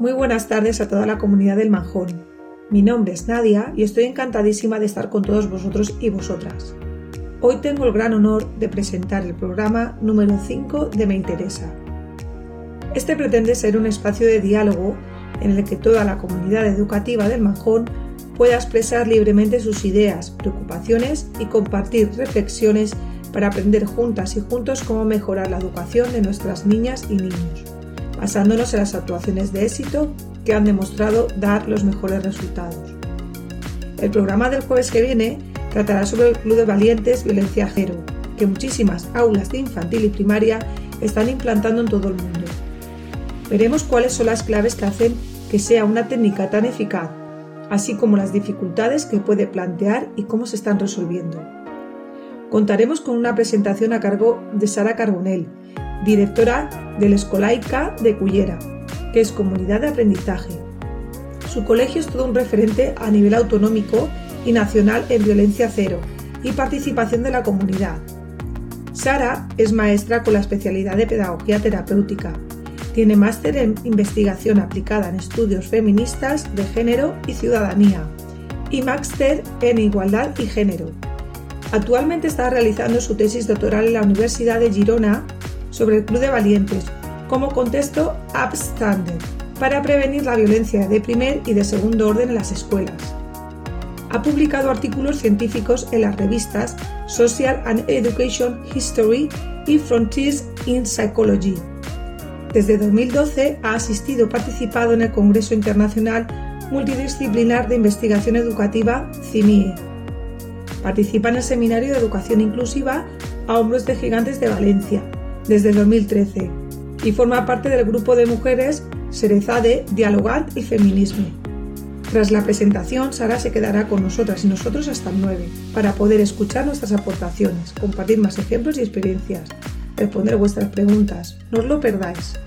Muy buenas tardes a toda la comunidad del Manjón. Mi nombre es Nadia y estoy encantadísima de estar con todos vosotros y vosotras. Hoy tengo el gran honor de presentar el programa número 5 de Me Interesa. Este pretende ser un espacio de diálogo en el que toda la comunidad educativa del Manjón pueda expresar libremente sus ideas, preocupaciones y compartir reflexiones para aprender juntas y juntos cómo mejorar la educación de nuestras niñas y niños, basándonos en las actuaciones de éxito que han demostrado dar los mejores resultados. El programa del jueves que viene tratará sobre el Club de Valientes Violencia Cero, que muchísimas aulas de infantil y primaria están implantando en todo el mundo. Veremos cuáles son las claves que hacen que sea una técnica tan eficaz, así como las dificultades que puede plantear y cómo se están resolviendo. Contaremos con una presentación a cargo de Sara Carbonell, directora de la Escolaica de Cullera, que es comunidad de aprendizaje. Su colegio es todo un referente a nivel autonómico y nacional en violencia cero y participación de la comunidad. Sara es maestra con la especialidad de pedagogía terapéutica. Tiene máster en investigación aplicada en estudios feministas de género y ciudadanía y máster en igualdad y género. Actualmente está realizando su tesis doctoral en la Universidad de Girona sobre el Club de Valientes como contexto upstander para prevenir la violencia de primer y de segundo orden en las escuelas. Ha publicado artículos científicos en las revistas Social and Education History y Frontiers in Psychology. Desde 2012 ha asistido y participado en el Congreso Internacional Multidisciplinar de Investigación Educativa CIMIE Participa en el Seminario de Educación Inclusiva a Hombros de Gigantes de Valencia desde 2013 y forma parte del grupo de mujeres Serezade, Dialogant y Feminismo. Tras la presentación, Sara se quedará con nosotras y nosotros hasta el 9 para poder escuchar nuestras aportaciones, compartir más ejemplos y experiencias, responder vuestras preguntas. No os lo perdáis.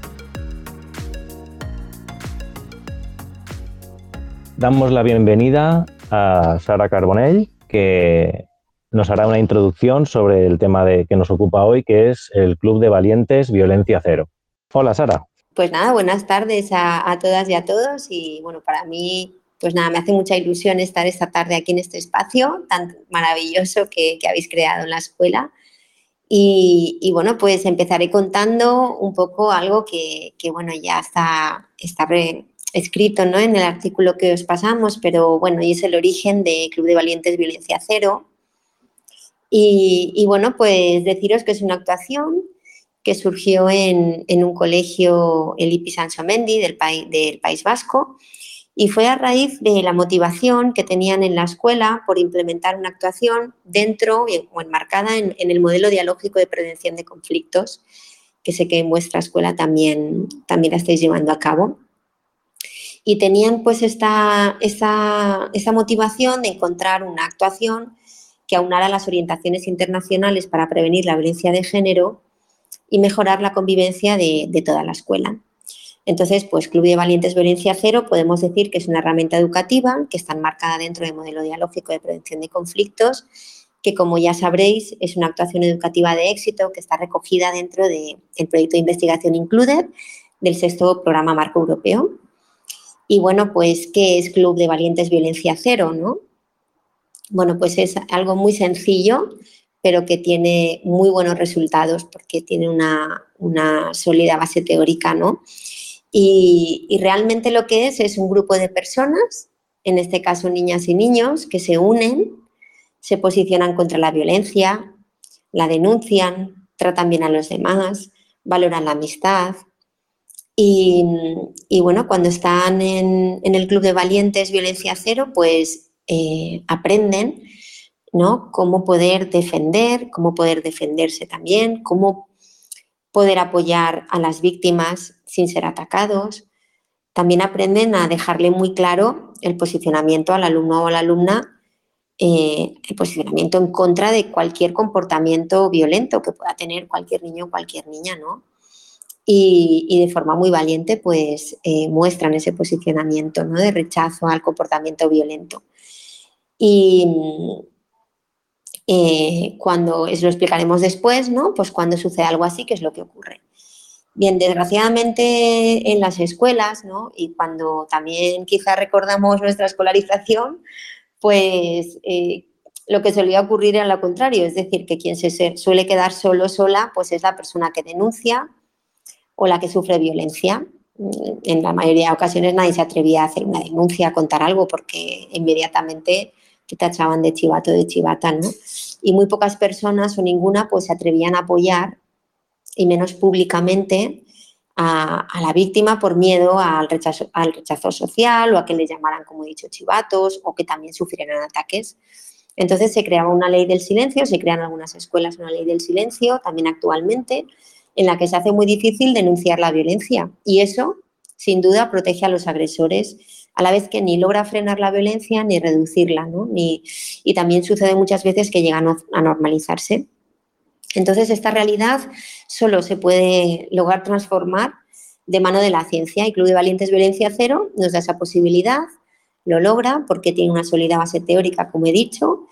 Damos la bienvenida a Sara Carbonell, que nos hará una introducción sobre el tema de, que nos ocupa hoy, que es el Club de Valientes Violencia Cero. Hola, Sara. Pues nada, buenas tardes a, todas y a todos. Y bueno, para mí, pues nada, me hace mucha ilusión estar esta tarde aquí en este espacio tan maravilloso que, habéis creado en la escuela. Y, bueno, pues empezaré contando un poco algo que, bueno, ya está, está escrito ¿no? en el artículo que os pasamos, pero bueno, y es el origen de Club de Valientes Violencia Cero. Y, bueno, pues deciros que es una actuación que surgió en, un colegio, el IPI Sansomendi del, del País Vasco, y fue a raíz de la motivación que tenían en la escuela por implementar una actuación dentro o enmarcada en, en, el modelo dialógico de prevención de conflictos, que sé que en vuestra escuela también, también la estáis llevando a cabo. Y tenían pues esta, esa, motivación de encontrar una actuación que aunara las orientaciones internacionales para prevenir la violencia de género y mejorar la convivencia de, toda la escuela. Entonces, pues Club de Valientes Violencia Cero podemos decir que es una herramienta educativa que está enmarcada dentro del modelo dialógico de prevención de conflictos, que como ya sabréis es una actuación educativa de éxito que está recogida dentro del proyecto de investigación Included del sexto programa marco europeo y bueno, pues, ¿qué es Club de Valientes Violencia Cero? ¿no? Bueno, pues es algo muy sencillo, pero que tiene muy buenos resultados porque tiene una, sólida base teórica, ¿no? Y, y, realmente lo que es es un grupo de personas, en este caso niñas y niños, que se unen, se posicionan contra la violencia, la denuncian, tratan bien a los demás, valoran la amistad, y, bueno, cuando están en, el Club de Valientes Violencia Cero, pues eh, aprenden ¿no? cómo poder defender, cómo poder defenderse también, cómo poder apoyar a las víctimas sin ser atacados. También aprenden a dejarle muy claro el posicionamiento al alumno o a la alumna, eh, el posicionamiento en contra de cualquier comportamiento violento que pueda tener cualquier niño o cualquier niña, ¿no? y, de forma muy valiente pues eh, muestran ese posicionamiento ¿no? de rechazo al comportamiento violento. Y eh, cuando, eso lo explicaremos después, ¿no? Pues cuando sucede algo así, ¿qué es lo que ocurre? Bien, desgraciadamente en las escuelas, ¿no? Y cuando también quizá recordamos nuestra escolarización, pues eh, lo que solía ocurrir era lo contrario, es decir, que quien se suele quedar solo sola, pues es la persona que denuncia o la que sufre violencia. En la mayoría de ocasiones nadie se atrevía a hacer una denuncia, a contar algo, porque inmediatamente te tachaban de chivato, de chivata, ¿no? Y muy pocas personas o ninguna pues se atrevían a apoyar y menos públicamente a, la víctima por miedo al rechazo, al rechazo social o a que le llamaran, como he dicho, chivatos o que también sufrieran ataques. Entonces se creaba una ley del silencio, se crean algunas escuelas una ley del silencio, también actualmente, en la que se hace muy difícil denunciar la violencia. Y eso, sin duda, protege a los agresores, a la vez que ni logra frenar la violencia ni reducirla. ¿no? Ni, y también sucede muchas veces que llegan a normalizarse. Entonces, esta realidad solo se puede lograr transformar de mano de la ciencia. Y Club de Valientes Violencia Cero nos da esa posibilidad, lo logra porque tiene una sólida base teórica, como he dicho,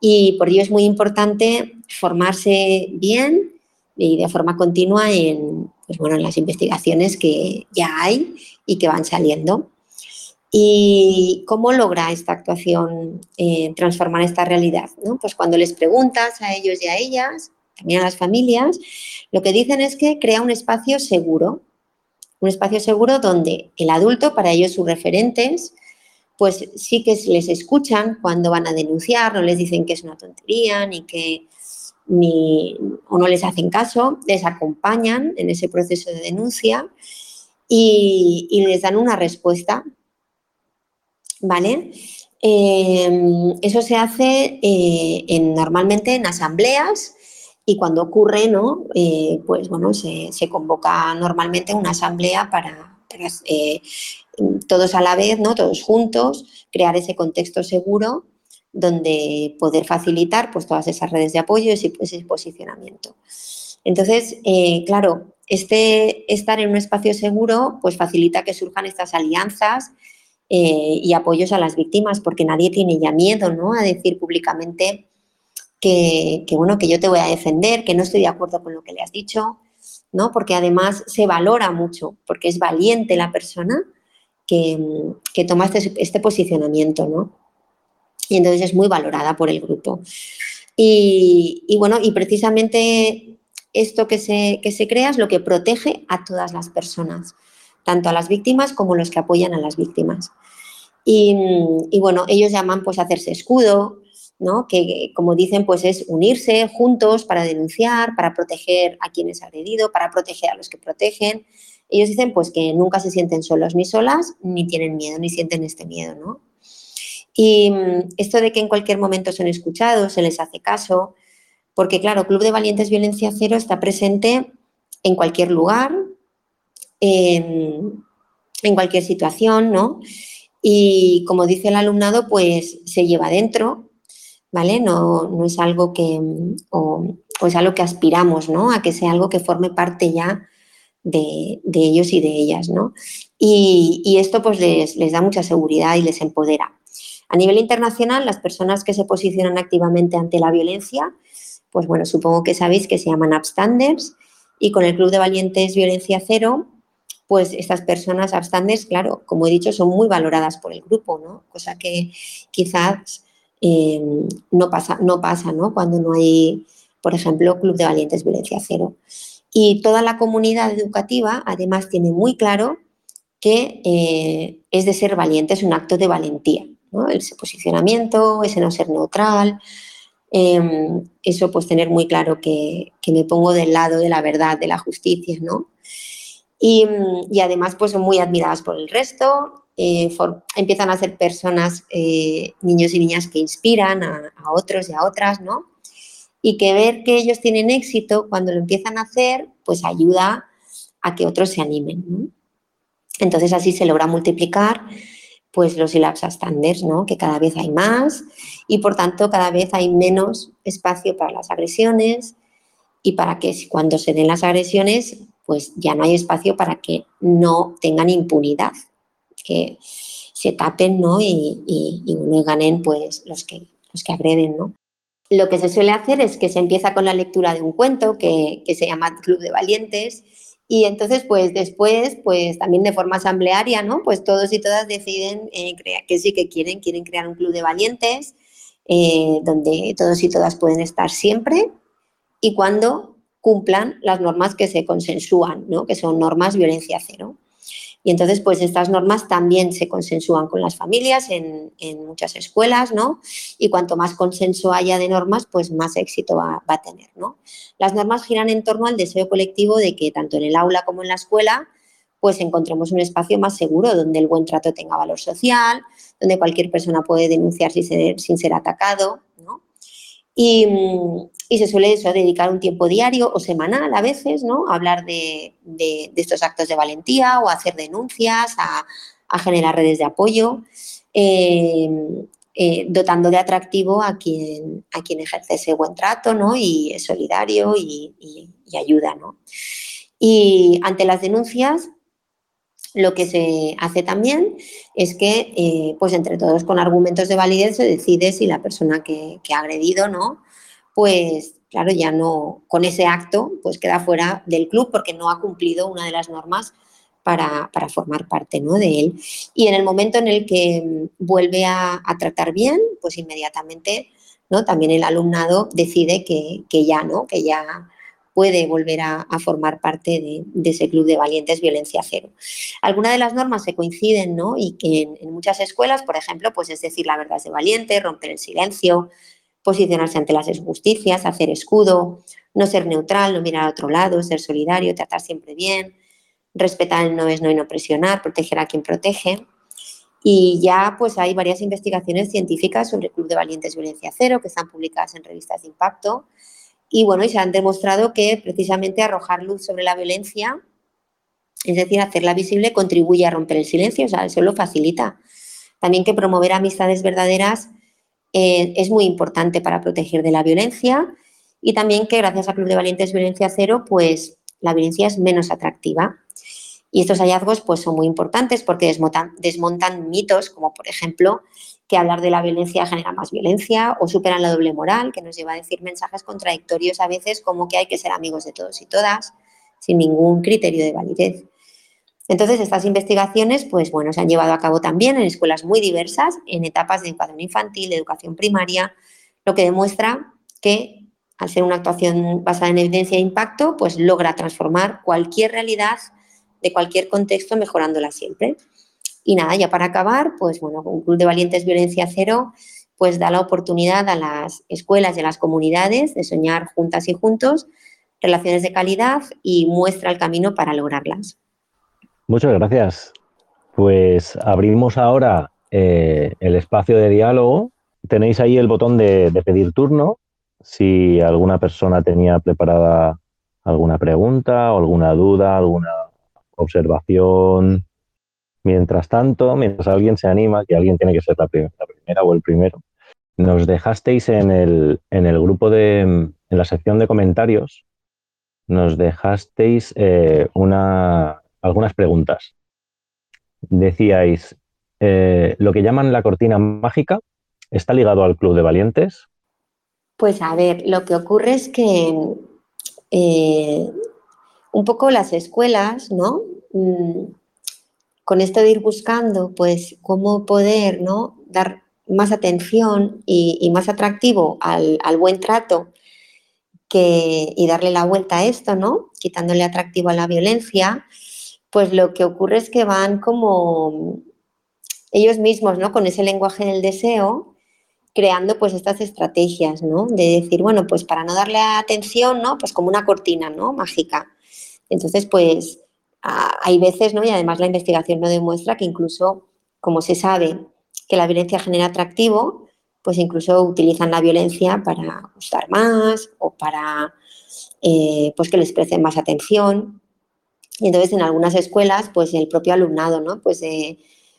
y por ello es muy importante formarse bien y de forma continua en, pues bueno, en las investigaciones que ya hay y que van saliendo. ¿Y cómo logra esta actuación eh, transformar esta realidad? Pues cuando les preguntas a ellos y a ellas también a las familias, lo que dicen es que crea un espacio seguro, un espacio seguro donde el adulto, para ellos sus referentes, pues sí que les escuchan cuando van a denunciar, no les dicen que es una tontería, ni que ni, o no les hacen caso, les acompañan en ese proceso de denuncia y, les dan una respuesta. ¿Vale? Em, eso se hace eh, en, normalmente en asambleas y cuando ocurre, ¿no? Eh, pues bueno, se, convoca normalmente una asamblea para, eh, todos a la vez, ¿no? Todos juntos, crear ese contexto seguro donde poder facilitar pues, todas esas redes de apoyo y ese posicionamiento. Entonces, claro, este estar en un espacio seguro pues facilita que surjan estas alianzas y apoyos a las víctimas, porque nadie tiene ya miedo ¿no? a decir públicamente que, bueno, que yo te voy a defender, que no estoy de acuerdo con lo que le has dicho, ¿no? Porque además se valora mucho, porque es valiente la persona que, toma este, este, posicionamiento, ¿no? Y entonces es muy valorada por el grupo. Y, bueno, y precisamente esto que se, que se crea es lo que protege a todas las personas, tanto a las víctimas como los que apoyan a las víctimas. Y, bueno, ellos llaman pues hacerse escudo, que como dicen, pues es unirse juntos para denunciar, para proteger a quienes ha agredido, para proteger a los que protegen. Ellos dicen pues que nunca se sienten solos ni solas, ni tienen miedo, ni sienten este miedo, ¿no? Y esto de que en cualquier momento son escuchados, se les hace caso, porque claro, Club de Valientes Violencia Cero está presente en cualquier lugar, en, cualquier situación, ¿no? Y como dice el alumnado, pues se lleva dentro ¿vale? No, es algo que, o, es algo que aspiramos, ¿no? A que sea algo que forme parte ya de, ellos y de ellas, ¿no? Y, esto pues les, les, da mucha seguridad y les empodera. A nivel internacional, las personas que se posicionan activamente ante la violencia, pues bueno, supongo que sabéis que se llaman upstanders y con el Club de Valientes Violencia Cero, pues estas personas upstanders, claro, como he dicho, son muy valoradas por el grupo, ¿no? Cosa que quizás Em, no pasa, no pasa, ¿no? Cuando no hay, por ejemplo, Club de Valientes Violencia Cero. Y toda la comunidad educativa, además, tiene muy claro que eh, es de ser valiente, es un acto de valentía, ¿no? Ese posicionamiento, ese no ser neutral, em, eso pues tener muy claro que, me pongo del lado de la verdad, de la justicia, ¿no? Y, y, además pues son muy admiradas por el resto eh, empiezan a ser personas, eh, niños y niñas que inspiran a, otros y a otras, ¿no? Y que ver que ellos tienen éxito cuando lo empiezan a hacer, pues ayuda a que otros se animen, Entonces así se logra multiplicar pues los ILAPS standards, ¿no? Que cada vez hay más y por tanto cada vez hay menos espacio para las agresiones y para que cuando se den las agresiones pues ya no hay espacio para que no tengan impunidad, que se tapen ¿no? y, y, ganen pues, los, que, los que agreden. ¿no? Lo que se suele hacer es que se empieza con la lectura de un cuento que, se llama Club de Valientes Y entonces, pues después, pues también de forma asamblearia, ¿no? Pues todos y todas deciden eh, que sí que quieren, quieren crear un club de valientes eh, donde todos y todas pueden estar siempre y cuando cumplan las normas que se consensúan, ¿no? Que son normas violencia cero. Y entonces, pues estas normas también se consensúan con las familias en, muchas escuelas, ¿no? Y cuanto más consenso haya de normas, pues más éxito va, a tener, ¿no? Las normas giran en torno al deseo colectivo de que tanto en el aula como en la escuela, pues encontremos un espacio más seguro donde el buen trato tenga valor social, donde cualquier persona puede denunciar sin ser, sin ser atacado, ¿no? Y, y se suele eso, dedicar un tiempo diario o semanal a veces, ¿no? A hablar de, estos actos de valentía o a hacer denuncias, a, generar redes de apoyo, em, eh, dotando de atractivo a quien, a quien ejerce ese buen trato, ¿no? Y es solidario y, ayuda, ¿no? Y ante las denuncias, lo que se hace también es que, eh, pues entre todos con argumentos de validez se decide si la persona que, que ha agredido, ¿no? Pues claro, ya no, con ese acto, pues queda fuera del club porque no ha cumplido una de las normas para, formar parte ¿no? de él. Y en el momento en el que vuelve a, tratar bien, pues inmediatamente ¿no? también el alumnado decide que, ya no, que ya puede volver a, formar parte de, ese club de valientes violencia cero. Algunas de las normas se coinciden, ¿no? Y que en, en, muchas escuelas, por ejemplo, pues es decir la verdad es de valiente, romper el silencio, posicionarse ante las injusticias, hacer escudo, no ser neutral, no mirar a otro lado, ser solidario, tratar siempre bien, respetar el no es no y no presionar, proteger a quien protege. Y ya pues hay varias investigaciones científicas sobre el Club de Valientes Violencia Cero que están publicadas en revistas de impacto. Y bueno, y se han demostrado que precisamente arrojar luz sobre la violencia, es decir, hacerla visible, contribuye a romper el silencio, o sea, eso lo facilita. También que promover amistades verdaderas eh, es muy importante para proteger de la violencia y también que gracias al Club de Valientes Violencia Cero, pues la violencia es menos atractiva. Y estos hallazgos pues, son muy importantes porque desmontan mitos, como por ejemplo que hablar de la violencia genera más violencia o superan la doble moral, que nos lleva a decir mensajes contradictorios a veces como que hay que ser amigos de todos y todas, sin ningún criterio de validez. Entonces, estas investigaciones, pues bueno, se han llevado a cabo también en escuelas muy diversas, en etapas de educación infantil, de educación primaria, lo que demuestra que al ser una actuación basada en evidencia e impacto, pues logra transformar cualquier realidad de cualquier contexto, mejorándola siempre. Y nada, ya para acabar, pues bueno, un Club de Valientes Violencia Cero, pues da la oportunidad a las escuelas y a las comunidades de soñar juntas y juntos relaciones de calidad y muestra el camino para lograrlas. Muchas gracias. Pues abrimos ahora eh, el espacio de diálogo. Tenéis ahí el botón de, pedir turno. Si alguna persona tenía preparada alguna pregunta alguna duda, alguna observación. Mientras tanto, mientras alguien se anima, que alguien tiene que ser la, primera o el primero, nos dejasteis en el, en el grupo de, en la sección de comentarios, nos dejasteis eh, una, algunas preguntas. Decíais, eh, lo que llaman la cortina mágica, ¿está ligado al Club de Valientes? Pues a ver, lo que ocurre es que eh, un poco las escuelas, ¿no? Mm, con esto de ir buscando, pues, cómo poder, ¿no? Dar más atención y, más atractivo al, buen trato que, y darle la vuelta a esto, ¿no? Quitándole atractivo a la violencia, pues lo que ocurre es que van como ellos mismos, ¿no? Con ese lenguaje del deseo, creando pues estas estrategias, ¿no? De decir, bueno, pues para no darle atención, ¿no? Pues como una cortina, ¿no? Mágica. Entonces, pues hay veces, ¿no? Y además la investigación no demuestra que incluso, como se sabe que la violencia genera atractivo, pues incluso utilizan la violencia para gustar más o para eh, pues que les presten más atención. Y entonces en algunas escuelas, pues el propio alumnado, ¿no? Pues, eh,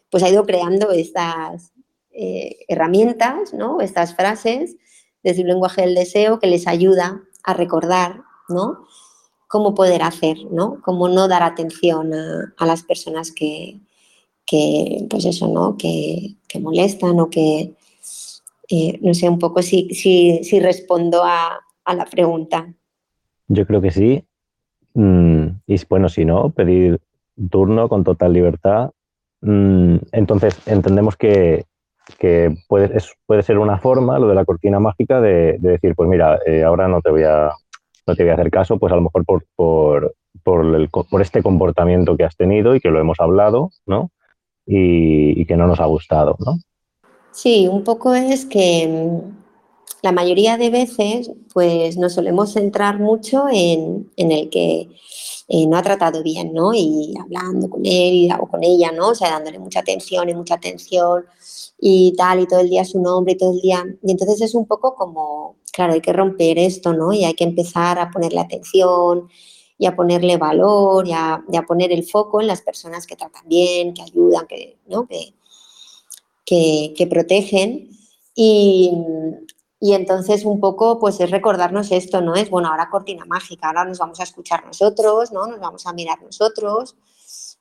pues ha ido creando estas eh, herramientas, ¿no? Estas frases desde el lenguaje del deseo que les ayuda a recordar, ¿no? Cómo poder hacer, ¿no? Cómo no dar atención a, las personas que, pues eso, ¿no? Que, molestan o que, eh, no sé, un poco si, si, respondo a, a la pregunta. Yo creo que sí. Mm, y bueno, si no, pedir turno con total libertad. Mm, entonces, entendemos que, puede, puede, ser una forma, lo de la cortina mágica, de, decir, pues mira, eh, ahora no te voy a no te voy a hacer caso, pues a lo mejor por, por, por, este comportamiento que has tenido y que lo hemos hablado, ¿no? Y, y, que no nos ha gustado, ¿no? Sí, un poco es que mm, la mayoría de veces, pues nos solemos centrar mucho en, en el que eh, no ha tratado bien, ¿no? Y hablando con él o con ella, ¿no? O sea, dándole mucha atención y mucha atención y tal, y todo el día su nombre y todo el día. Y entonces es un poco como, claro, hay que romper esto, ¿no? Y hay que empezar a ponerle atención y a ponerle valor y a, poner el foco en las personas que tratan bien, que ayudan, que, ¿no? que, que, que protegen. Y, y entonces un poco pues es recordarnos esto, ¿no? Es, bueno, ahora cortina mágica, ahora nos vamos a escuchar nosotros, ¿no? Nos vamos a mirar nosotros,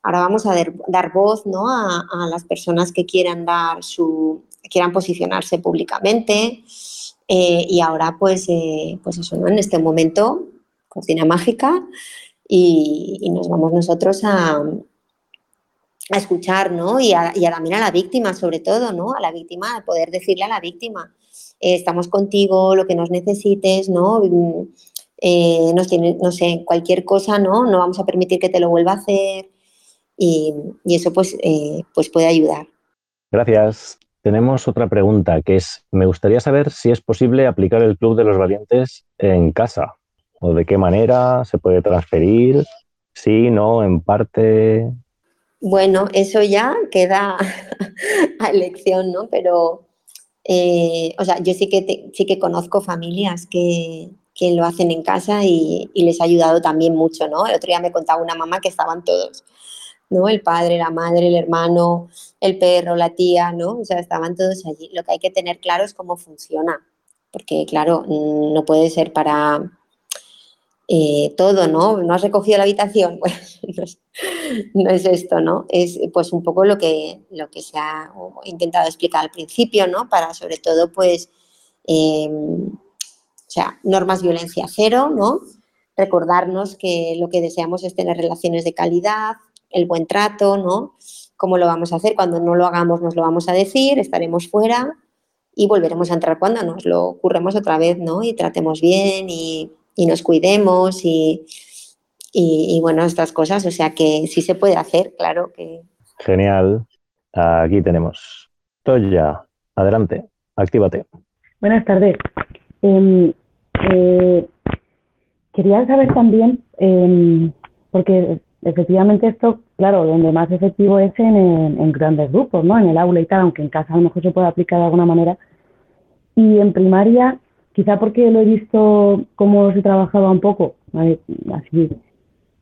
ahora vamos a dar, voz, ¿no? A, las personas que quieran dar su, quieran posicionarse públicamente eh, y ahora pues, eh, pues eso, ¿no? En este momento, cortina mágica y, nos vamos nosotros a, a escuchar, ¿no? Y a, y a también a la víctima, sobre todo, ¿no? A la víctima, a poder decirle a la víctima, eh, estamos contigo, lo que nos necesites, ¿no? Mm, eh, nos tiene, no sé, cualquier cosa, ¿no? No vamos a permitir que te lo vuelva a hacer y, eso pues, eh, pues puede ayudar. Gracias. Tenemos otra pregunta que es, me gustaría saber si es posible aplicar el Club de los Valientes en casa o de qué manera se puede transferir, sí, no, en parte. Bueno, eso ya queda a elección, ¿no? Pero eh, o sea, yo sí que, sí que conozco familias que, lo hacen en casa y, les ha ayudado también mucho, ¿no? El otro día me contaba una mamá que estaban todos, ¿no? El padre, la madre, el hermano, el perro, la tía, ¿no? O sea, estaban todos allí. Lo que hay que tener claro es cómo funciona, porque claro, mm, no puede ser para eh, todo, ¿no? ¿No has recogido la habitación? No es, esto, ¿no? Es pues un poco lo que, lo que se ha intentado explicar al principio, ¿no? Para sobre todo, pues, em, o sea, normas violencia cero, ¿no? Recordarnos que lo que deseamos es tener relaciones de calidad, el buen trato, ¿no? ¿Cómo lo vamos a hacer? Cuando no lo hagamos nos lo vamos a decir, estaremos fuera y volveremos a entrar cuando nos lo ocurremos otra vez, ¿no? Y tratemos bien y y nos cuidemos y, y, bueno, estas cosas. O sea que sí se puede hacer, claro que. Genial. Aquí tenemos. Toya, adelante, actívate. Buenas tardes. Em, eh, quería saber también, em, porque efectivamente esto, claro, donde más efectivo es en, en, grandes grupos, ¿no? En el aula y tal, aunque en casa a lo mejor se puede aplicar de alguna manera. Y en primaria, quizá porque lo he visto cómo se trabajaba un poco, así,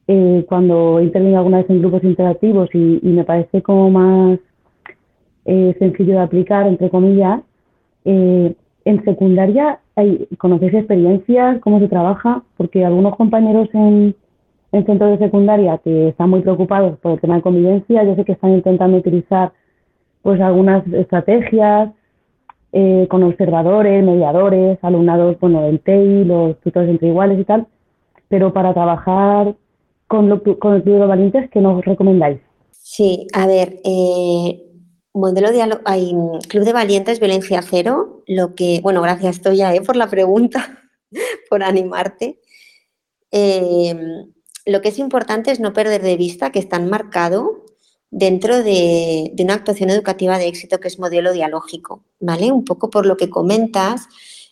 eh, cuando he intervenido alguna vez en grupos interactivos y, me parece como más eh, sencillo de aplicar, entre comillas, eh, en secundaria hay, ¿conocéis experiencias? ¿Cómo se trabaja? Porque algunos compañeros en, en centros de secundaria que están muy preocupados por el tema de convivencia, yo sé que están intentando utilizar pues algunas estrategias, eh, con observadores, mediadores, alumnados, bueno, del TEI, los tutores entre iguales y tal, pero para trabajar con, el Club de Valientes, ¿qué nos recomendáis? Sí, a ver, eh, modelo de hay Club de Valientes, Violencia Cero, lo que, bueno, gracias Toya eh, por la pregunta, por animarte. lo que es importante es no perder de vista que están marcados dentro de, una actuación educativa de éxito que es modelo dialógico, ¿vale? Un poco por lo que comentas,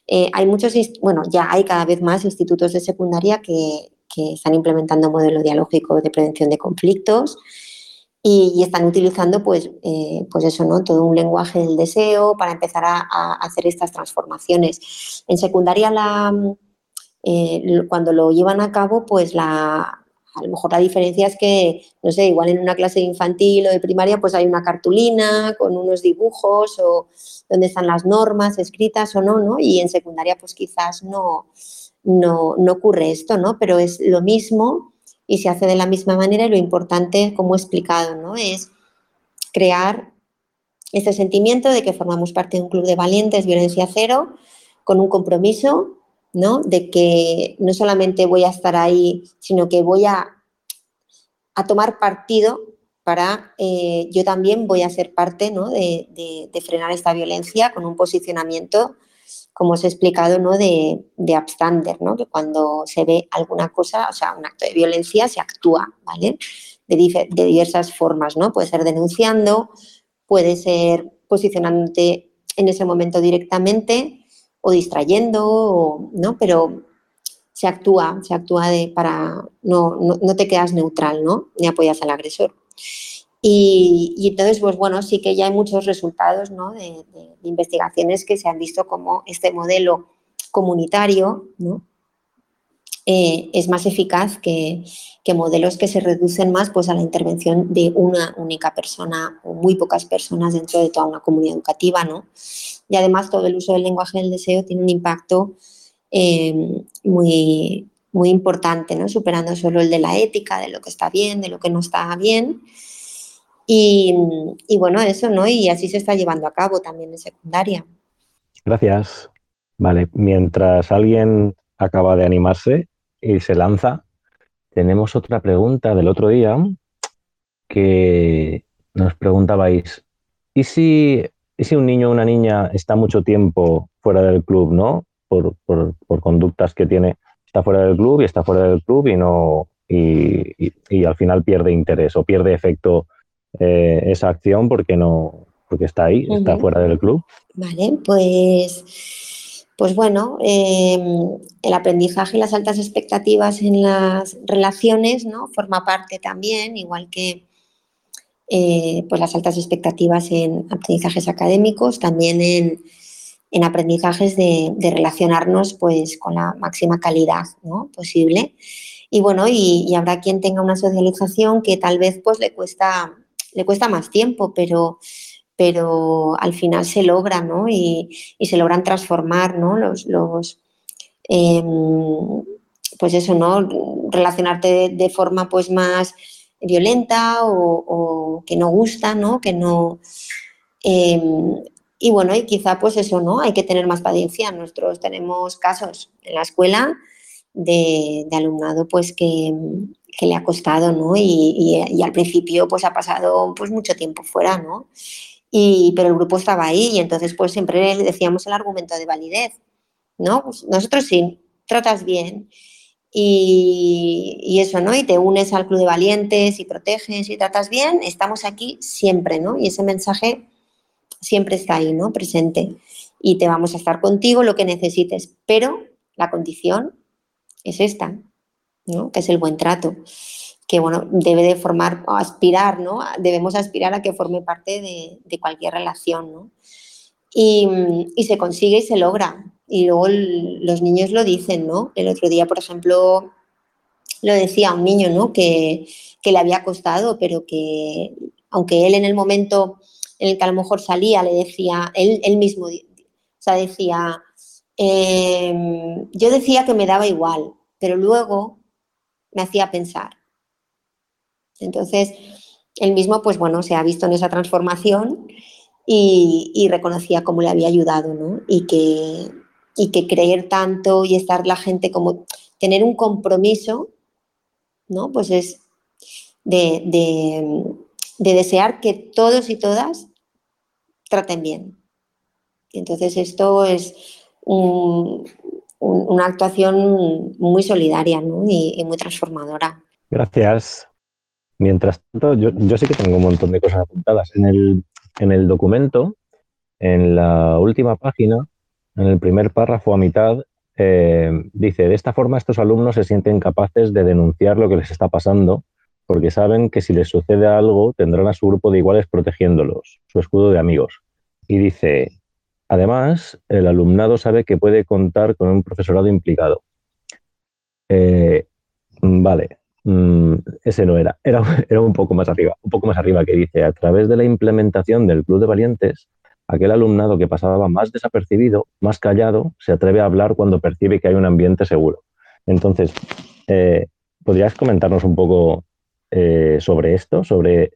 eh, hay muchos, bueno, ya hay cada vez más institutos de secundaria que, están implementando modelo dialógico de prevención de conflictos y, están utilizando, pues, eh, pues eso, ¿no? Todo un lenguaje del deseo para empezar a, hacer estas transformaciones. En secundaria, eh, cuando lo llevan a cabo, pues la, a lo mejor la diferencia es que, no sé, igual en una clase infantil o de primaria pues hay una cartulina con unos dibujos o donde están las normas escritas o no, ¿no? Y en secundaria pues quizás no, no, ocurre esto, ¿no? Pero es lo mismo y se hace de la misma manera y lo importante, como he explicado, ¿no? Es crear este sentimiento de que formamos parte de un club de valientes, violencia cero, con un compromiso ¿no? De que no solamente voy a estar ahí, sino que voy a a tomar partido para eh, yo también voy a ser parte ¿no? de, frenar esta violencia con un posicionamiento, como os he explicado, ¿no? de, de ¿no? que cuando se ve alguna cosa, o sea, un acto de violencia, se actúa, ¿vale? De, de diversas formas, ¿no? Puede ser denunciando, puede ser posicionándote en ese momento directamente o distrayendo, ¿no? Pero se actúa, se actúa de, para, no, no, te quedas neutral, ¿no? Ni apoyas al agresor. Y, entonces, pues bueno, sí que ya hay muchos resultados ¿no? de, investigaciones que se han visto como este modelo comunitario ¿no? Eh, es más eficaz que, que, modelos que se reducen más pues, a la intervención de una única persona o muy pocas personas dentro de toda una comunidad educativa. ¿no? Y además todo el uso del lenguaje del deseo tiene un impacto eh, muy, muy importante, ¿no? superando solo el de la ética, de lo que está bien, de lo que no está bien. Y, bueno, eso, ¿no? Y así se está llevando a cabo también en secundaria. Gracias. Vale, mientras alguien acaba de animarse y se lanza, tenemos otra pregunta del otro día que nos preguntabais, ¿y si, ¿y si un niño o una niña está mucho tiempo fuera del club, ¿no? Por, por conductas que tiene está fuera del club y está fuera del club y no y, al final pierde interés o pierde efecto eh, esa acción porque no porque está ahí, está fuera del club. Vale, pues pues bueno, em, el aprendizaje y las altas expectativas en las relaciones, ¿no? Forma parte también, igual que eh, pues las altas expectativas en aprendizajes académicos, también en, en aprendizajes de, relacionarnos pues con la máxima calidad posible. Y bueno, y, habrá quien tenga una socialización que tal vez pues le cuesta, le cuesta más tiempo, pero, pero al final se logra, ¿no? Y, se logran transformar, ¿no? Los, los em, pues eso, ¿no? Relacionarte de, forma pues más violenta o, que no gusta, ¿no? Que no... Em, y bueno, y quizá pues eso, ¿no? Hay que tener más paciencia. Nosotros tenemos casos en la escuela de, alumnado pues que, le ha costado, ¿no? Y, al principio pues ha pasado pues mucho tiempo fuera, ¿no? Y, pero el grupo estaba ahí y entonces pues siempre le decíamos el argumento de validez, ¿no? Pues nosotros sí, tratas bien y, y, eso, ¿no? Y te unes al club de valientes y proteges y tratas bien, estamos aquí siempre, ¿no? Y ese mensaje siempre está ahí, ¿no? Presente. Y te vamos a estar contigo lo que necesites, pero la condición es esta, ¿no? Que es el buen trato, que bueno, debe de formar, o aspirar, ¿no? Debemos aspirar a que forme parte de, cualquier relación, ¿no? Y, se consigue y se logra. Y luego los niños lo dicen, ¿no? El otro día, por ejemplo, lo decía un niño, ¿no? Que, que le había costado, pero que aunque él en el momento en el que a lo mejor salía, le decía, él, mismo, o sea, decía, em, yo decía que me daba igual, pero luego me hacía pensar. Entonces, él mismo, pues bueno, se ha visto en esa transformación y, reconocía cómo le había ayudado, ¿no? Y que, y que creer tanto y estar la gente como, tener un compromiso, ¿no? Pues es de de desear que todos y todas traten bien. Entonces esto es una actuación muy solidaria y, muy transformadora. Gracias. Mientras tanto, yo, yo, sí que tengo un montón de cosas apuntadas. En el, en el documento, en la última página, en el primer párrafo a mitad, eh, dice, de esta forma estos alumnos se sienten capaces de denunciar lo que les está pasando porque saben que si les sucede algo tendrán a su grupo de iguales protegiéndolos, su escudo de amigos. Y dice, además, el alumnado sabe que puede contar con un profesorado implicado. Eh, vale, mm, ese no era. era, era un poco más arriba, un poco más arriba que dice, a través de la implementación del Club de Valientes, aquel alumnado que pasaba más desapercibido, más callado, se atreve a hablar cuando percibe que hay un ambiente seguro. Entonces, eh, ¿podrías comentarnos un poco eh, sobre esto, sobre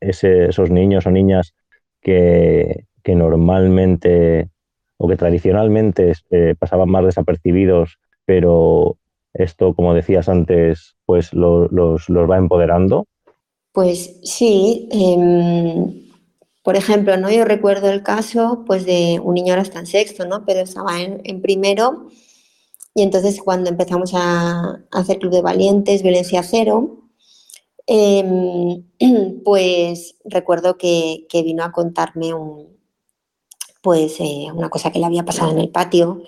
esos niños o niñas que, normalmente o que tradicionalmente eh, pasaban más desapercibidos, pero esto, como decías antes, pues los, los, va empoderando? Pues sí. Por ejemplo, ¿no? Yo recuerdo el caso pues, de un niño ahora está en sexto, ¿no? Pero estaba en, primero. Y entonces cuando empezamos a, hacer Club de Valientes, Violencia Cero, em, pues recuerdo que, vino a contarme un, pues, eh, una cosa que le había pasado en el patio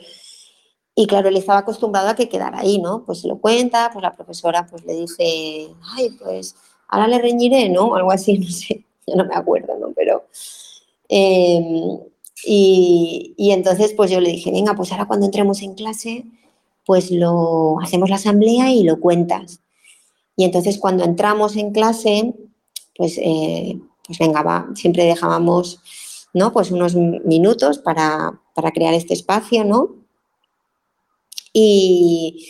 y claro, él estaba acostumbrado a que quedara ahí, ¿no? Pues lo cuenta, pues la profesora pues le dice, ay, pues ahora le reñiré, ¿no? Algo así, no sé, yo no me acuerdo, ¿no? Pero... Em, y, y, entonces pues yo le dije, venga, pues ahora cuando entremos en clase, pues lo hacemos la asamblea y lo cuentas. Y entonces cuando entramos en clase, pues, eh, pues venga, va, siempre dejábamos, ¿no? Pues unos minutos para, para crear este espacio, ¿no? Y,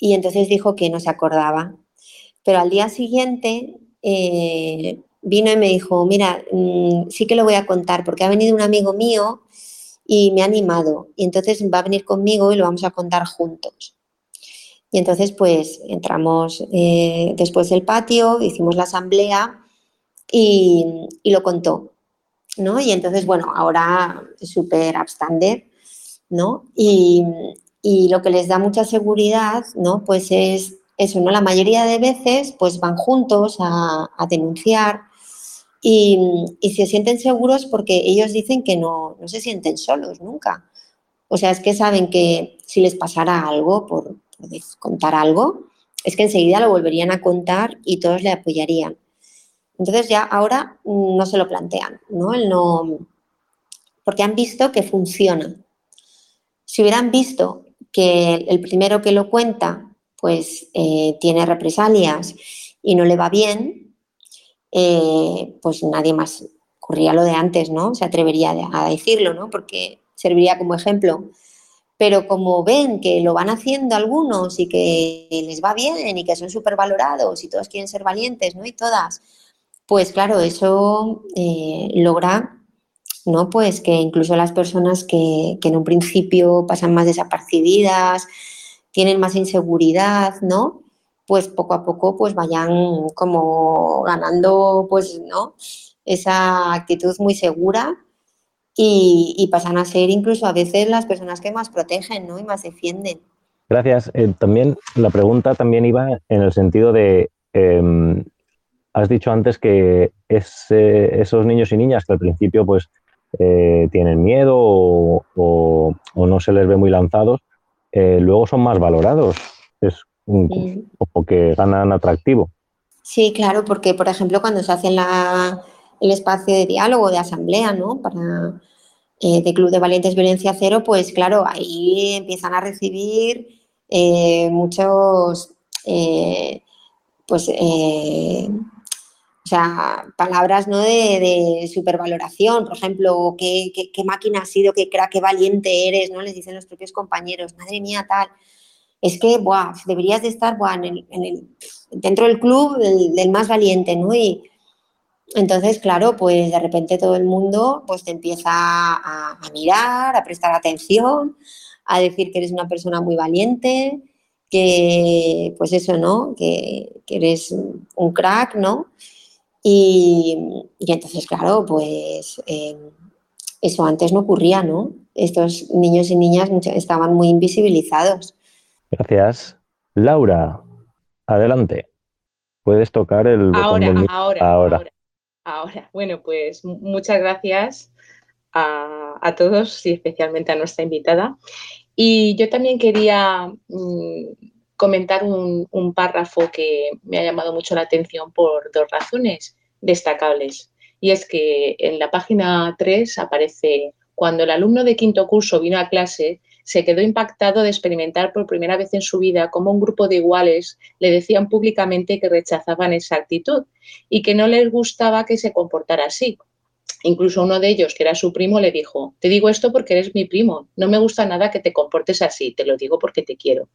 entonces dijo que no se acordaba. Pero al día siguiente eh, vino y me dijo, mira, mm, sí que lo voy a contar porque ha venido un amigo mío y me ha animado. Y entonces va a venir conmigo y lo vamos a contar juntos. Y entonces pues entramos eh, después del patio, hicimos la asamblea y, y, lo contó. ¿no? Y entonces, bueno, ahora es súper abstander, ¿no? Y, y lo que les da mucha seguridad, ¿no? Pues es eso, ¿no? La mayoría de veces pues van juntos a, denunciar y, se sienten seguros porque ellos dicen que no, no se sienten solos nunca. O sea, es que saben que si les pasara algo, por, contar algo, es que enseguida lo volverían a contar y todos le apoyarían. Entonces ya ahora no se lo plantean, ¿no? El no porque han visto que funciona. Si hubieran visto que el primero que lo cuenta pues eh, tiene represalias y no le va bien, eh, pues nadie más ocurría lo de antes, ¿no? Se atrevería a decirlo, ¿no? Porque serviría como ejemplo. Pero como ven que lo van haciendo algunos y que les va bien y que son súper valorados y todos quieren ser valientes, ¿no? Y todas, pues claro, eso eh, logra ¿no? Pues que incluso las personas que, en un principio pasan más desapercibidas, tienen más inseguridad, ¿no? Pues poco a poco pues vayan como ganando, pues, ¿no? Esa actitud muy segura y, pasan a ser incluso a veces las personas que más protegen, ¿no? Y más defienden. Gracias. Eh, también la pregunta también iba en el sentido de, em, has dicho antes que esos niños y niñas que al principio pues eh, tienen miedo o, no se les ve muy lanzados, eh, luego son más valorados. Es un, que ganan atractivo. Sí, claro, porque por ejemplo cuando se hace el espacio de diálogo, de asamblea, ¿no? Para, eh, de Club de Valientes Violencia Cero, pues claro, ahí empiezan a recibir muchos, pues o sea, palabras ¿no? de, supervaloración, por ejemplo, ¿qué, máquina has sido, qué crack, qué valiente eres, ¿no? Les dicen los propios compañeros, madre mía, tal. Es que, buah, deberías de estar en el, dentro del club del, más valiente, ¿no? Y entonces, claro, pues de repente todo el mundo pues te empieza a, mirar, a prestar atención, a decir que eres una persona muy valiente, que, pues eso, ¿no? Que, que eres un crack, ¿no? Y, entonces, claro, pues em, eso antes no ocurría, ¿no? Estos niños y niñas estaban muy invisibilizados. Gracias. Laura, adelante. Puedes tocar el botón ahora, ahora, ahora, ahora. Bueno, pues muchas gracias a, todos y especialmente a nuestra invitada. Y yo también quería mm, comentar un, párrafo que me ha llamado mucho la atención por dos razones destacables. Y es que en la página 3 aparece, cuando el alumno de quinto curso vino a clase, se quedó impactado de experimentar por primera vez en su vida cómo un grupo de iguales le decían públicamente que rechazaban esa actitud y que no les gustaba que se comportara así. Incluso uno de ellos, que era su primo, le dijo, te digo esto porque eres mi primo, no me gusta nada que te comportes así, te lo digo porque te quiero.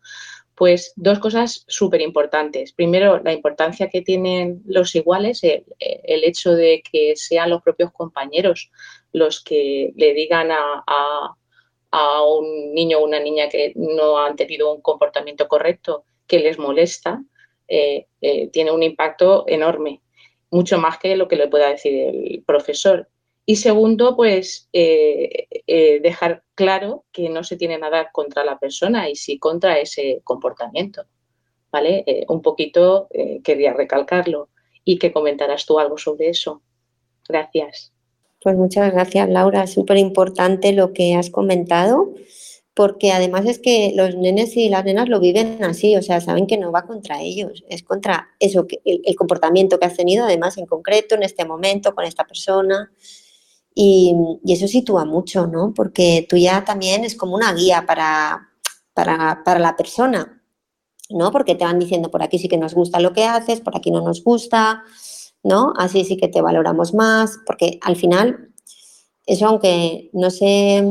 Pues dos cosas súper importantes. Primero, la importancia que tienen los iguales, el, hecho de que sean los propios compañeros los que le digan a, un niño o una niña que no han tenido un comportamiento correcto, que les molesta, eh, eh, tiene un impacto enorme, mucho más que lo que le pueda decir el profesor. Y segundo, pues eh, dejar claro que no se tiene nada contra la persona y sí contra ese comportamiento. ¿Vale? un poquito quería recalcarlo y que comentaras tú algo sobre eso. Gracias. Pues muchas gracias, Laura. Súper importante lo que has comentado porque además es que los nenes y las nenas lo viven así, o sea, saben que no va contra ellos, es contra eso, el, comportamiento que has tenido, además en concreto, en este momento, con esta persona. Y, eso sitúa mucho, ¿no? Porque tú ya también es como una guía para, para, para la persona, ¿no? Porque te van diciendo, por aquí sí que nos gusta lo que haces, por aquí no nos gusta, ¿no? Así sí que te valoramos más, porque al final, eso aunque no se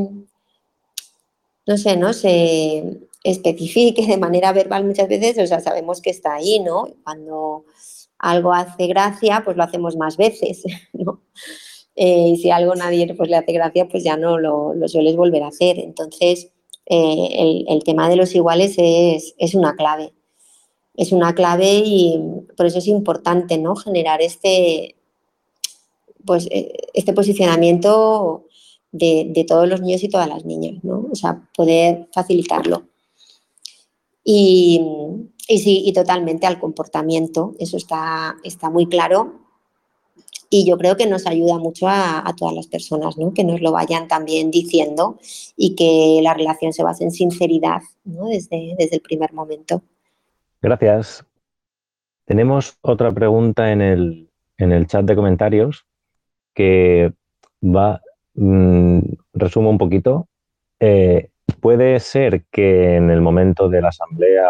no sé, ¿no? Se especifique de manera verbal muchas veces, o sea, sabemos que está ahí, ¿no? Cuando algo hace gracia, pues lo hacemos más veces, ¿no? Eh, y si algo nadie pues, le hace gracia, pues ya no lo, sueles volver a hacer. Entonces, eh, el, tema de los iguales es, es, una clave. Es una clave y por eso es importante, ¿no? Generar este, pues, eh, este posicionamiento de, todos los niños y todas las niñas, ¿no? O sea, poder facilitarlo. Y, sí, y totalmente al comportamiento, eso está, está muy claro. Y yo creo que nos ayuda mucho a, todas las personas, ¿no? Que nos lo vayan también diciendo y que la relación se base en sinceridad, ¿no? Desde, desde el primer momento. Gracias. Tenemos otra pregunta en el, en el chat de comentarios que va Mm, resumo un poquito. Eh, puede ser que en el momento de la asamblea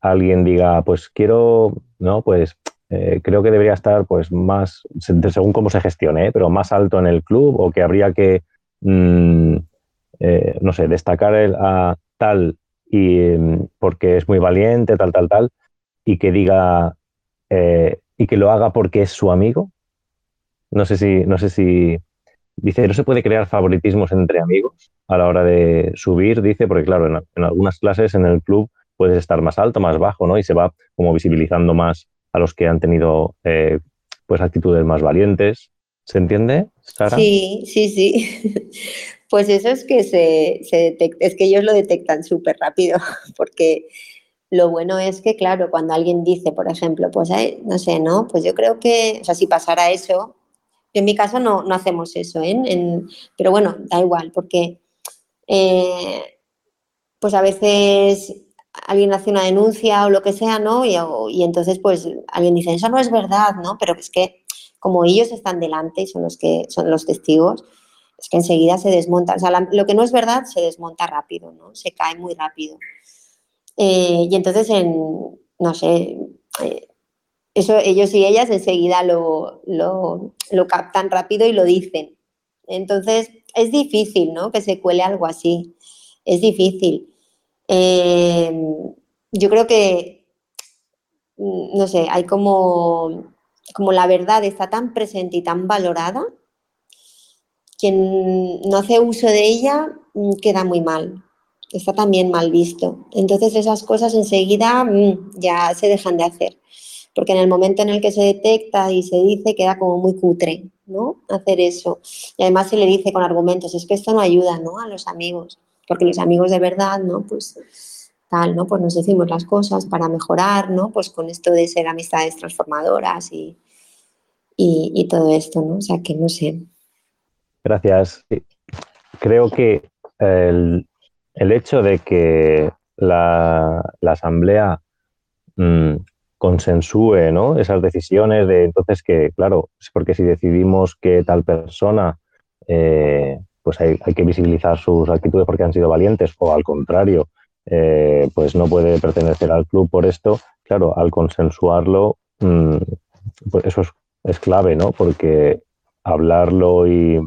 alguien diga, pues quiero, no, pues eh, creo que debería estar pues más, según cómo se gestione, ¿eh? pero más alto en el club o que habría que, mm, no sé, destacar a tal y mm, porque es muy valiente, tal, tal, tal, y que diga y que lo haga porque es su amigo. No sé si, no sé si Dice, no se puede crear favoritismos entre amigos a la hora de subir, dice, porque claro, en, algunas clases en el club puedes estar más alto, más bajo, ¿no? Y se va como visibilizando más a los que han tenido eh, pues actitudes más valientes. ¿Se entiende, Sara? Sí, sí, sí. Pues eso es que se, detecta, es que ellos lo detectan súper rápido, porque lo bueno es que, claro, cuando alguien dice, por ejemplo, pues, no sé, ¿no? Pues yo creo que, o sea, si pasara eso, en mi caso no, hacemos eso, ¿eh? pero bueno, da igual, porque eh, pues a veces alguien hace una denuncia o lo que sea, ¿no? Y, entonces pues alguien dice, eso no es verdad, ¿no? Pero es que como ellos están delante y son los que son los testigos, es que enseguida se desmonta. O sea, lo que no es verdad se desmonta rápido, ¿no? Se cae muy rápido. Eh, y entonces, en, no sé, eso ellos y ellas enseguida lo, captan rápido y lo dicen. Entonces, es difícil, ¿no? Que se cuele algo así. Es difícil. Eh, yo creo que, no sé, hay como, como la verdad está tan presente y tan valorada, quien no hace uso de ella mm, queda muy mal, está también mal visto. Entonces esas cosas enseguida mm, ya se dejan de hacer porque en el momento en el que se detecta y se dice queda como muy cutre, ¿no? Hacer eso. Y además se le dice con argumentos, es que esto no ayuda, ¿no? A los amigos, porque los amigos de verdad, ¿no? Pues tal, ¿no? Pues nos decimos las cosas para mejorar, ¿no? Pues con esto de ser amistades transformadoras y, y, todo esto, ¿no? O sea, que no sé. Gracias. Creo que el, hecho de que la, asamblea mm, consensúe ¿no? esas decisiones de entonces que, claro, porque si decidimos que tal persona, eh, pues hay, que visibilizar sus actitudes porque han sido valientes o al contrario, eh, pues no puede pertenecer al club por esto, claro, al consensuarlo, mm, pues eso es, clave, ¿no? Porque hablarlo y,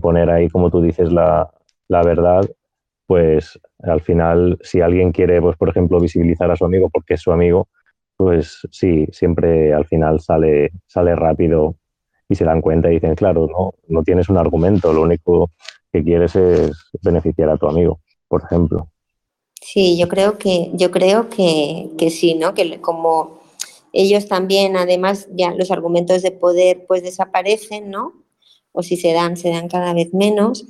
poner ahí, como tú dices, la, la verdad, pues al final, si alguien quiere, pues por ejemplo, visibilizar a su amigo porque es su amigo, pues sí, siempre al final sale, sale rápido y se dan cuenta y dicen, claro, no, no tienes un argumento, lo único que quieres es beneficiar a tu amigo, por ejemplo. Sí, yo creo que, yo creo que, que sí, ¿no? Que como ellos también, además, ya los argumentos de poder pues desaparecen, ¿no? O si se dan, se dan cada vez menos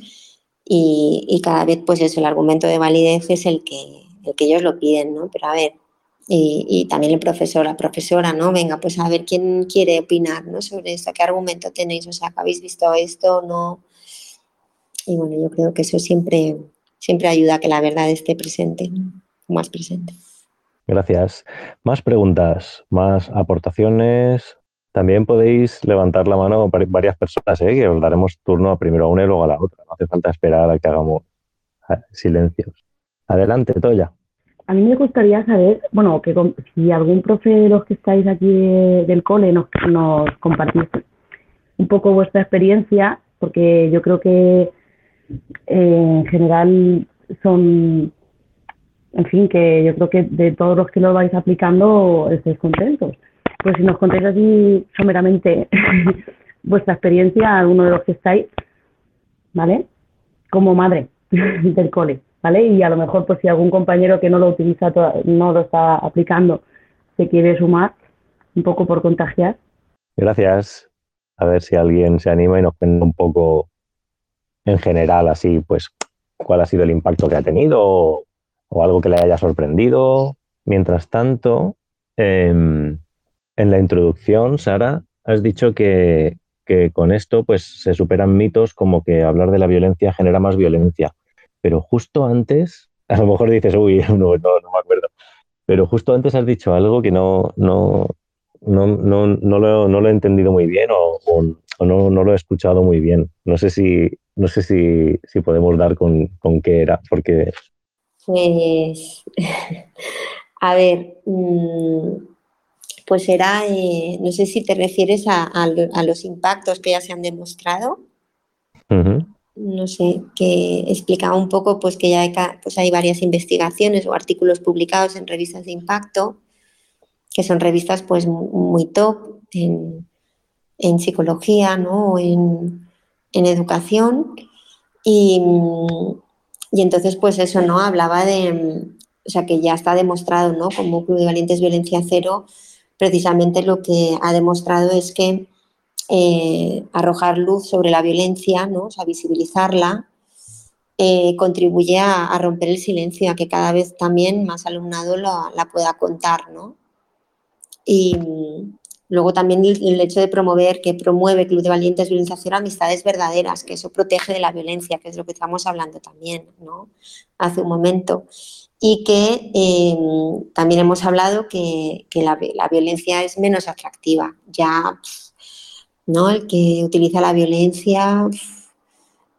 y, y cada vez pues eso, el argumento de validez es el que, el que ellos lo piden, ¿no? Pero a ver, y, y, también el profesor, la profesora, ¿no? Venga, pues a ver quién quiere opinar, ¿no? Sobre esto, qué argumento tenéis, o sea, que habéis visto esto, no. Y bueno, yo creo que eso siempre, siempre ayuda a que la verdad esté presente, ¿no? más presente. Gracias. Más preguntas, más aportaciones. También podéis levantar la mano varias personas, ¿eh? que os daremos turno primero a una y luego a la otra. No hace falta esperar a que hagamos silencios. Adelante, Toya. A mí me gustaría saber, bueno, que si algún profe de los que estáis aquí del cole nos, nos compartís un poco vuestra experiencia, porque yo creo que eh, en general son, en fin, que yo creo que de todos los que lo vais aplicando estáis contentos. Pues si nos contáis así someramente vuestra experiencia, alguno de los que estáis, ¿vale? Como madre del cole. ¿vale? Y a lo mejor, pues si algún compañero que no lo utiliza, no lo está aplicando, se quiere sumar un poco por contagiar. Gracias. A ver si alguien se anima y nos cuenta un poco en general, así, pues, cuál ha sido el impacto que ha tenido o, algo que le haya sorprendido. Mientras tanto, em, en la introducción, Sara, has dicho que, con esto pues, se superan mitos como que hablar de la violencia genera más violencia pero justo antes, a lo mejor dices, uy, no, me acuerdo, pero justo antes has dicho algo que no, no, no, no, no, lo, no lo, he entendido muy bien o, o, no, no, lo he escuchado muy bien. No sé si, no sé si, si podemos dar con, con, qué era, porque... Pues, a ver, mm, pues era, eh, no sé si te refieres a, a, los impactos que ya se han demostrado. No sé, que explicaba un poco pues que ya hay, pues hay varias investigaciones o artículos publicados en revistas de impacto, que son revistas pues muy top en, psicología, ¿no? en, en educación. Y, y, entonces pues eso, ¿no? Hablaba de, o sea, que ya está demostrado, ¿no? Como Club de Valientes Violencia Cero, precisamente lo que ha demostrado es que eh, arrojar luz sobre la violencia, ¿no? o sea, visibilizarla, eh, contribuye a, romper el silencio, a que cada vez también más alumnado la, pueda contar. ¿no? Y luego también el, hecho de promover, que promueve Club de Valientes Violencia Cero, amistades verdaderas, que eso protege de la violencia, que es lo que estamos hablando también ¿no? hace un momento. Y que eh, también hemos hablado que, la, violencia es menos atractiva. Ya ¿no? El que utiliza la violencia,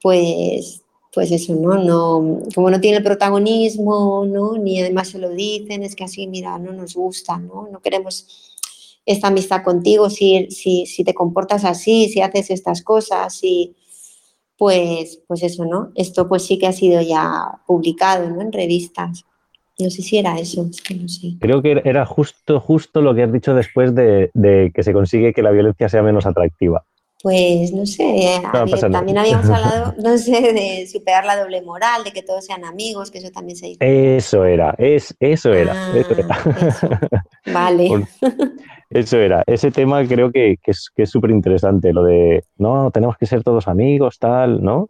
pues, pues eso, ¿no? no como no tiene protagonismo, ¿no? Ni además se lo dicen, es que así, mira, no nos gusta, ¿no? No queremos esta amistad contigo si, si, si te comportas así, si haces estas cosas, y pues, pues eso, ¿no? Esto pues sí que ha sido ya publicado, ¿no? En revistas. No sé si era eso, es que no sé. Creo que era justo, justo lo que has dicho después de, que se consigue que la violencia sea menos atractiva. Pues no sé, también habíamos hablado, no sé, de superar la doble moral, de que todos sean amigos, que eso también se dice. Eso era, es, eso era. Ah, vale. eso era, ese tema creo que, es súper interesante, lo de, no, tenemos que ser todos amigos, tal, ¿no?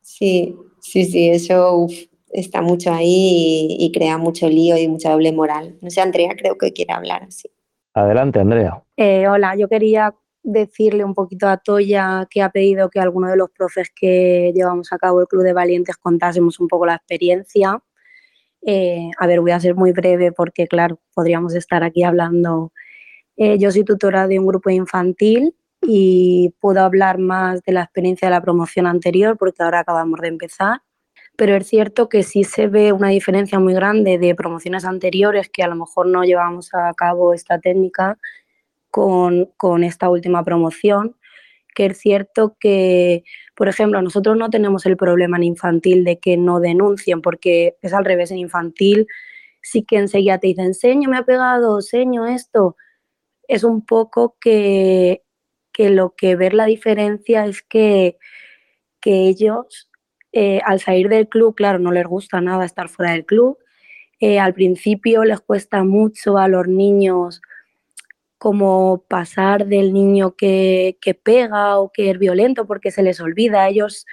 Sí, sí, sí, eso, uf, está mucho ahí y, crea mucho lío y mucha doble moral. No sé, Andrea creo que quiere hablar así. Adelante, Andrea. Eh, hola, yo quería decirle un poquito a Toya que ha pedido que alguno de los profes que llevamos a cabo el Club de Valientes contásemos un poco la experiencia. Eh, a ver, voy a ser muy breve porque, claro, podríamos estar aquí hablando. Eh, yo soy tutora de un grupo infantil y puedo hablar más de la experiencia de la promoción anterior porque ahora acabamos de empezar pero es cierto que sí se ve una diferencia muy grande de promociones anteriores que a lo mejor no llevamos a cabo esta técnica con, esta última promoción, que es cierto que, por ejemplo, nosotros no tenemos el problema en infantil de que no denuncien, porque es al revés, en infantil sí que enseguida te dicen, seño, me ha pegado, seño, esto. Es un poco que, que lo que ver la diferencia es que, que ellos eh, al salir del club, claro, no les gusta nada estar fuera del club Eh, al principio les cuesta mucho a los niños como pasar del niño que, que, pega o que es violento porque se les olvida. Ellos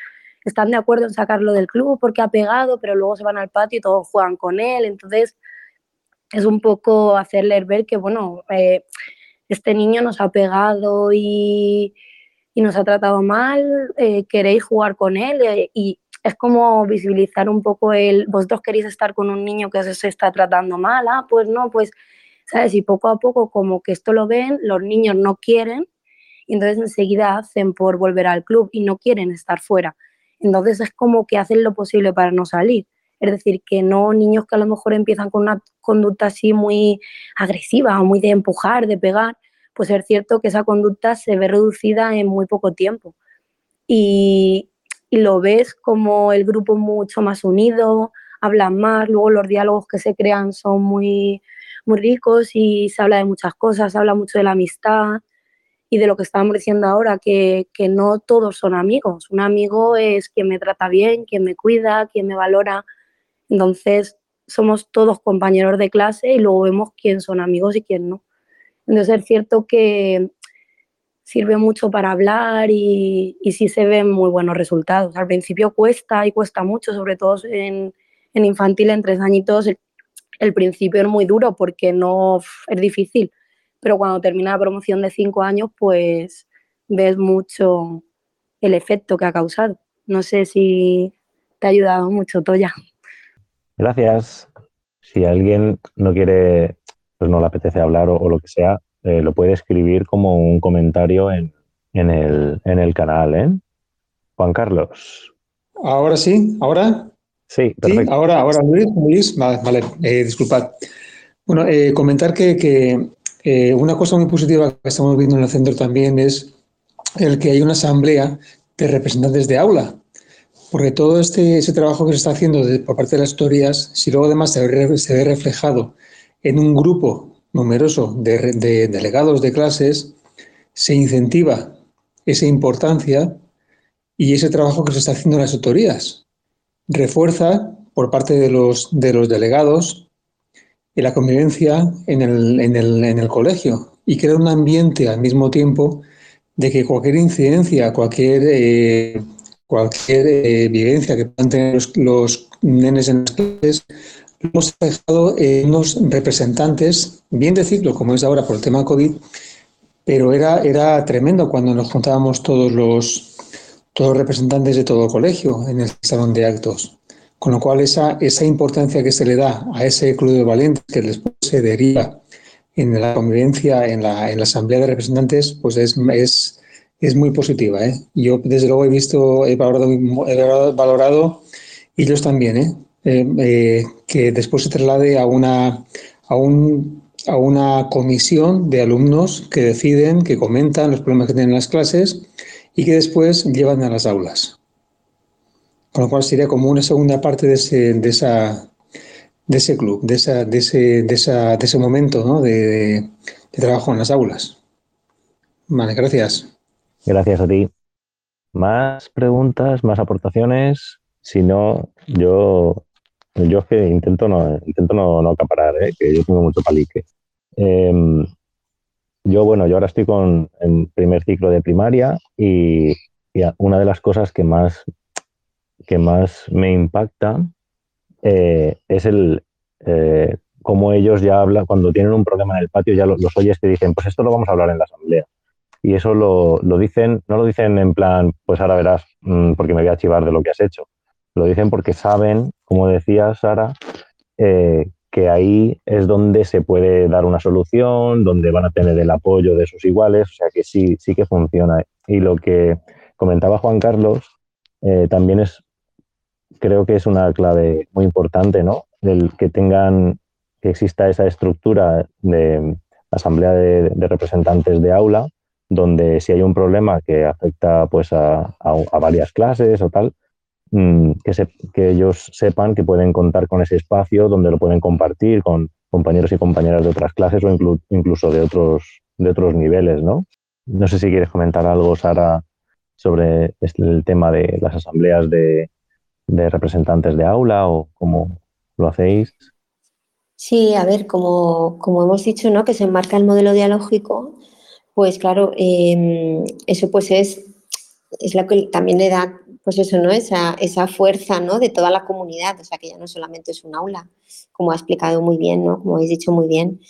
están de acuerdo en sacarlo del club porque ha pegado, pero luego se van al patio y todos juegan con él. Entonces es un poco hacerles ver que, bueno, eh, este niño nos ha pegado y, y nos ha tratado mal, eh, queréis jugar con él eh, y es como visibilizar un poco el, vosotros queréis estar con un niño que se está tratando mal, ah, pues no, pues ¿sabes? Y poco a poco como que esto lo ven, los niños no quieren y entonces enseguida hacen por volver al club y no quieren estar fuera. Entonces es como que hacen lo posible para no salir. Es decir, que no niños que a lo mejor empiezan con una conducta así muy agresiva o muy de empujar, de pegar, pues es cierto que esa conducta se ve reducida en muy poco tiempo. Y, y lo ves como el grupo mucho más unido, hablan más, luego los diálogos que se crean son muy, muy ricos y se habla de muchas cosas, se habla mucho de la amistad y de lo que estábamos diciendo ahora, que, que, no todos son amigos. Un amigo es quien me trata bien, quien me cuida, quien me valora. Entonces, somos todos compañeros de clase y luego vemos quién son amigos y quién no. Entonces, es cierto que sirve mucho para hablar y, sí se ven muy buenos resultados. Al principio cuesta y cuesta mucho, sobre todo en, infantil, en tres añitos, el principio es muy duro porque no es difícil, pero cuando termina la promoción de cinco años, pues ves mucho el efecto que ha causado. No sé si te ha ayudado mucho, Toya. Gracias. Si alguien no quiere, pues no le apetece hablar o, lo que sea, eh, lo puede escribir como un comentario en, en, el, en el canal, ¿eh? Juan Carlos. Ahora sí, ahora. Sí, perfecto. ahora, ahora Luis, Luis vale, eh, disculpad. Bueno, eh, comentar que, eh, una cosa muy positiva que estamos viendo en el centro también es el que hay una asamblea de representantes de aula, porque todo este ese trabajo que se está haciendo por parte de las historias, si luego además se ve, reflejado en un grupo numeroso de, de delegados de clases, se incentiva esa importancia y ese trabajo que se está haciendo en las autorías refuerza por parte de los, de los delegados la convivencia en el, colegio y crea un ambiente al mismo tiempo de que cualquier incidencia, cualquier, eh, cualquier eh, vivencia que puedan tener los, nenes en las clases, hemos dejado en unos representantes, bien decirlo, como es ahora por el tema COVID, pero era, era tremendo cuando nos juntábamos todos los, todos representantes de todo colegio en el salón de actos. Con lo cual, esa, esa importancia que se le da a ese club de valientes que después se deriva en la convivencia, en la, en la asamblea de representantes, pues es, es, es muy positiva. ¿eh? Yo, desde luego, he visto, he valorado, he valorado y ellos también, ¿eh? Eh, eh, que después se traslade a una, a, un, a una comisión de alumnos que deciden, que comentan los problemas que tienen en las clases y que después llevan a las aulas. Con lo cual sería como una segunda parte de ese, de esa, de ese club, de, esa, de, ese, de, esa, de ese momento de, de, trabajo en las aulas. Vale, gracias. Gracias a ti. Más preguntas, más aportaciones. Si no, yo, yo que intento no, intento no, no acaparar, ¿eh? que yo tengo mucho palique. Eh, yo, bueno, yo ahora estoy con, en primer ciclo de primaria y, y una de las cosas que más, que más me impacta eh, es el eh, cómo ellos ya hablan, cuando tienen un problema en el patio, ya los, los oyes que dicen, pues esto lo vamos a hablar en la asamblea. Y eso lo, lo, dicen, no lo dicen en plan, pues ahora verás, mmm, porque me voy a chivar de lo que has hecho. Lo dicen porque saben, como decía Sara, eh, que ahí es donde se puede dar una solución, donde van a tener el apoyo de sus iguales, o sea que sí, sí que funciona. Y lo que comentaba Juan Carlos eh, también es, creo que es una clave muy importante, ¿no? Del que tengan, que exista esa estructura de asamblea de representantes de aula, donde si hay un problema que afecta pues a, a, varias clases o tal, Mm, que, se, que ellos sepan que pueden contar con ese espacio donde lo pueden compartir con compañeros y compañeras de otras clases o inclu incluso de otros, de otros niveles, ¿no? No sé si quieres comentar algo, Sara, sobre el tema de las asambleas de, de representantes de aula o cómo lo hacéis. Sí, a ver, como, como hemos dicho, ¿no? Que se enmarca el modelo dialógico, pues claro, em, eso pues es, es lo que también le da, pues eso, ¿no? Esa, esa fuerza, ¿no? De toda la comunidad, o sea, que ya no solamente es un aula, como ha explicado muy bien, ¿no? Como habéis dicho muy bien.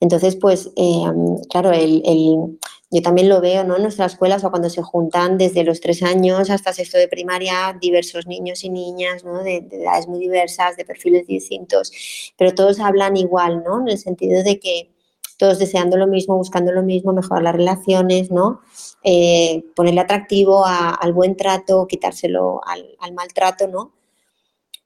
Entonces, pues, em, claro, el, el, yo también lo veo, ¿no? En nuestras escuelas o cuando se juntan desde los tres años hasta sexto de primaria, diversos niños y niñas, ¿no? De, de, edades muy diversas, de perfiles distintos, pero todos hablan igual, ¿no? En el sentido de que todos deseando lo mismo, buscando lo mismo, mejorar las relaciones, ¿no? Eh, ponerle atractivo al buen trato, quitárselo al, al, maltrato, ¿no?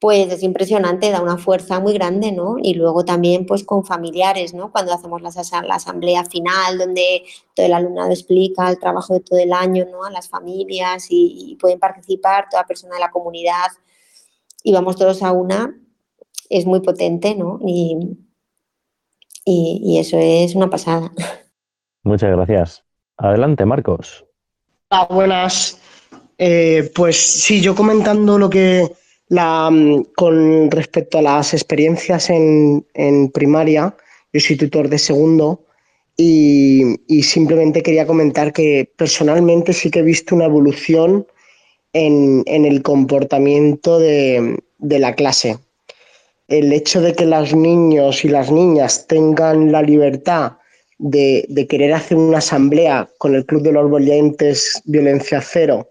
Pues es impresionante, da una fuerza muy grande, ¿no? Y luego también pues con familiares, ¿no? Cuando hacemos la, la asamblea final, donde todo el alumnado explica el trabajo de todo el año, ¿no? A las familias y, y pueden participar toda persona de la comunidad y vamos todos a una, es muy potente, ¿no? Y, y, y eso es una pasada. Muchas gracias. Adelante, Marcos. Ah, buenas. Eh, pues sí, yo comentando lo que la, con respecto a las experiencias en, en primaria, yo soy tutor de segundo y, y, simplemente quería comentar que personalmente sí que he visto una evolución en, en el comportamiento de, de la clase el hecho de que los niños y las niñas tengan la libertad de, querer hacer una asamblea con el Club de los Valientes Violencia Cero,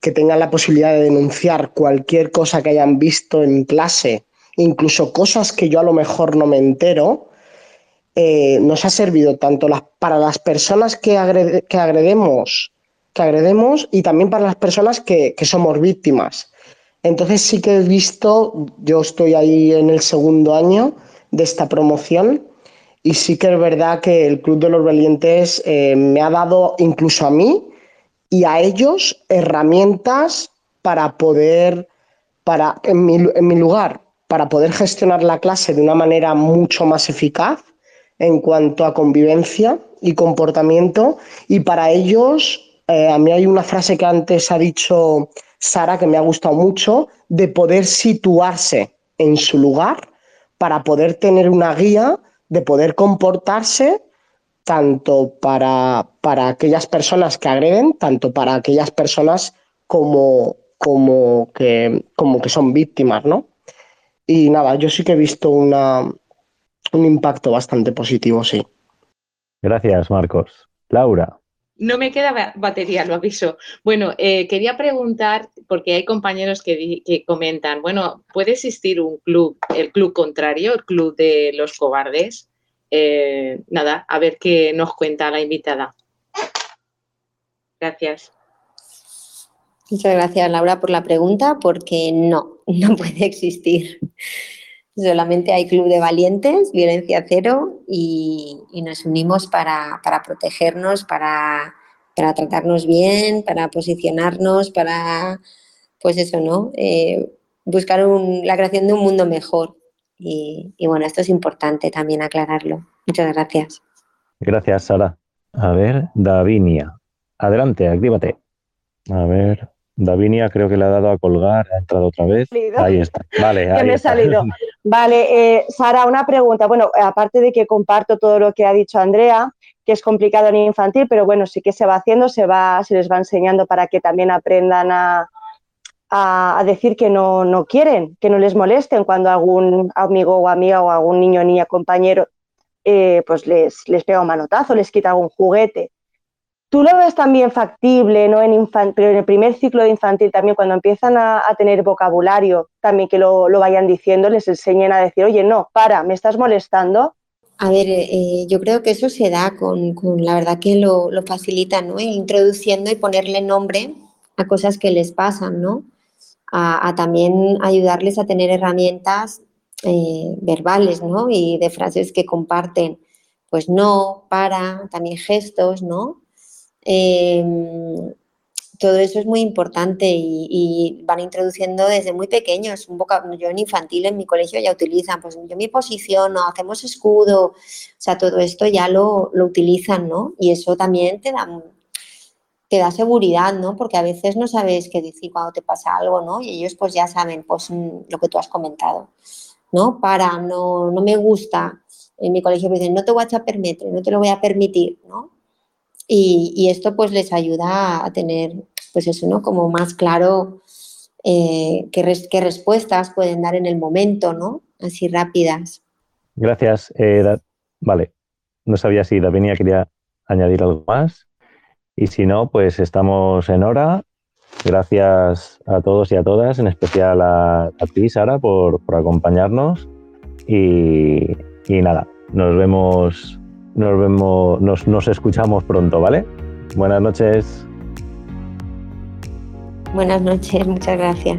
que tengan la posibilidad de denunciar cualquier cosa que hayan visto en clase, incluso cosas que yo a lo mejor no me entero, eh, nos ha servido tanto para las personas que, agrede, que, agredemos, que agredemos y también para las personas que somos víctimas entonces sí que he visto, yo estoy ahí en el segundo año de esta promoción y sí que es verdad que el Club de los Valientes eh, me ha dado incluso a mí y a ellos herramientas para poder, para, en mi, en mi lugar, para poder gestionar la clase de una manera mucho más eficaz en cuanto a convivencia y comportamiento. Y para ellos, eh, a mí hay una frase que antes ha dicho Sara, que me ha gustado mucho, de poder situarse en su lugar para poder tener una guía, de poder comportarse tanto para, para aquellas personas que agreden, tanto para aquellas personas como, como, que, como que son víctimas, ¿no? Y nada, yo sí que he visto una, un impacto bastante positivo, sí. Gracias, Marcos. Laura. No me queda batería, lo aviso. Bueno, eh, quería preguntar, porque hay compañeros que, comentan, bueno, ¿puede existir un club, el club contrario, el club de los cobardes? Eh, nada, a ver qué nos cuenta la invitada. Gracias. Muchas gracias, Laura, por la pregunta, porque no, no puede existir. Solamente hay Club de Valientes, Violencia Cero, y, nos unimos para, para protegernos, para, para, tratarnos bien, para posicionarnos, para, pues eso, ¿no? Eh, buscar un, la creación de un mundo mejor. Y, y, bueno, esto es importante también aclararlo. Muchas gracias. Gracias, Sara. A ver, Davinia. Adelante, actívate. A ver. Davinia creo que le ha dado a colgar, ha entrado otra vez. Ahí está. Vale, ahí me está. he salido. Vale, eh, Sara, una pregunta. Bueno, aparte de que comparto todo lo que ha dicho Andrea, que es complicado en infantil, pero bueno, sí que se va haciendo, se, va, se les va enseñando para que también aprendan a, a, a decir que no, no, quieren, que no les molesten cuando algún amigo o amiga o algún niño niña compañero eh, pues les, les pega un manotazo, les quita algún juguete. ¿Tú lo ves también factible, ¿no? En, pero en el primer ciclo de infantil también, cuando empiezan a, a tener vocabulario, también que lo, lo, vayan diciendo, les enseñen a decir, oye, no, para, me estás molestando. A ver, eh, yo creo que eso se da con, con la verdad que lo, lo facilita, ¿no? Introduciendo y ponerle nombre a cosas que les pasan, ¿no? A, a también ayudarles a tener herramientas eh, verbales, ¿no? Y de frases que comparten, pues no, para, también gestos, ¿no? Eh, todo eso es muy importante y, van introduciendo desde muy pequeños un. Yo en infantil en mi colegio ya utilizan, pues yo me posiciono, hacemos escudo, o sea, todo esto ya lo, lo utilizan, ¿no? Y eso también te da, te da seguridad, ¿no? Porque a veces no sabes qué decir cuando te pasa algo, ¿no? Y ellos pues ya saben, pues lo que tú has comentado. ¿no? Para, no, no me gusta. En mi colegio me dicen, no te voy a permitir, no te lo voy a permitir, ¿no? Y, esto pues les ayuda a tener, pues eso, ¿no? Como más claro eh, qué, respuestas pueden dar en el momento, ¿no? Así rápidas. Gracias. Eh, vale, no sabía si Davinia quería añadir algo más. Y si no, pues estamos en hora. Gracias a todos y a todas, en especial a, ti, Sara, por, acompañarnos. Y, y nada, nos vemos nos vemos, nos, nos escuchamos pronto, ¿vale? Buenas noches. Buenas noches, muchas gracias.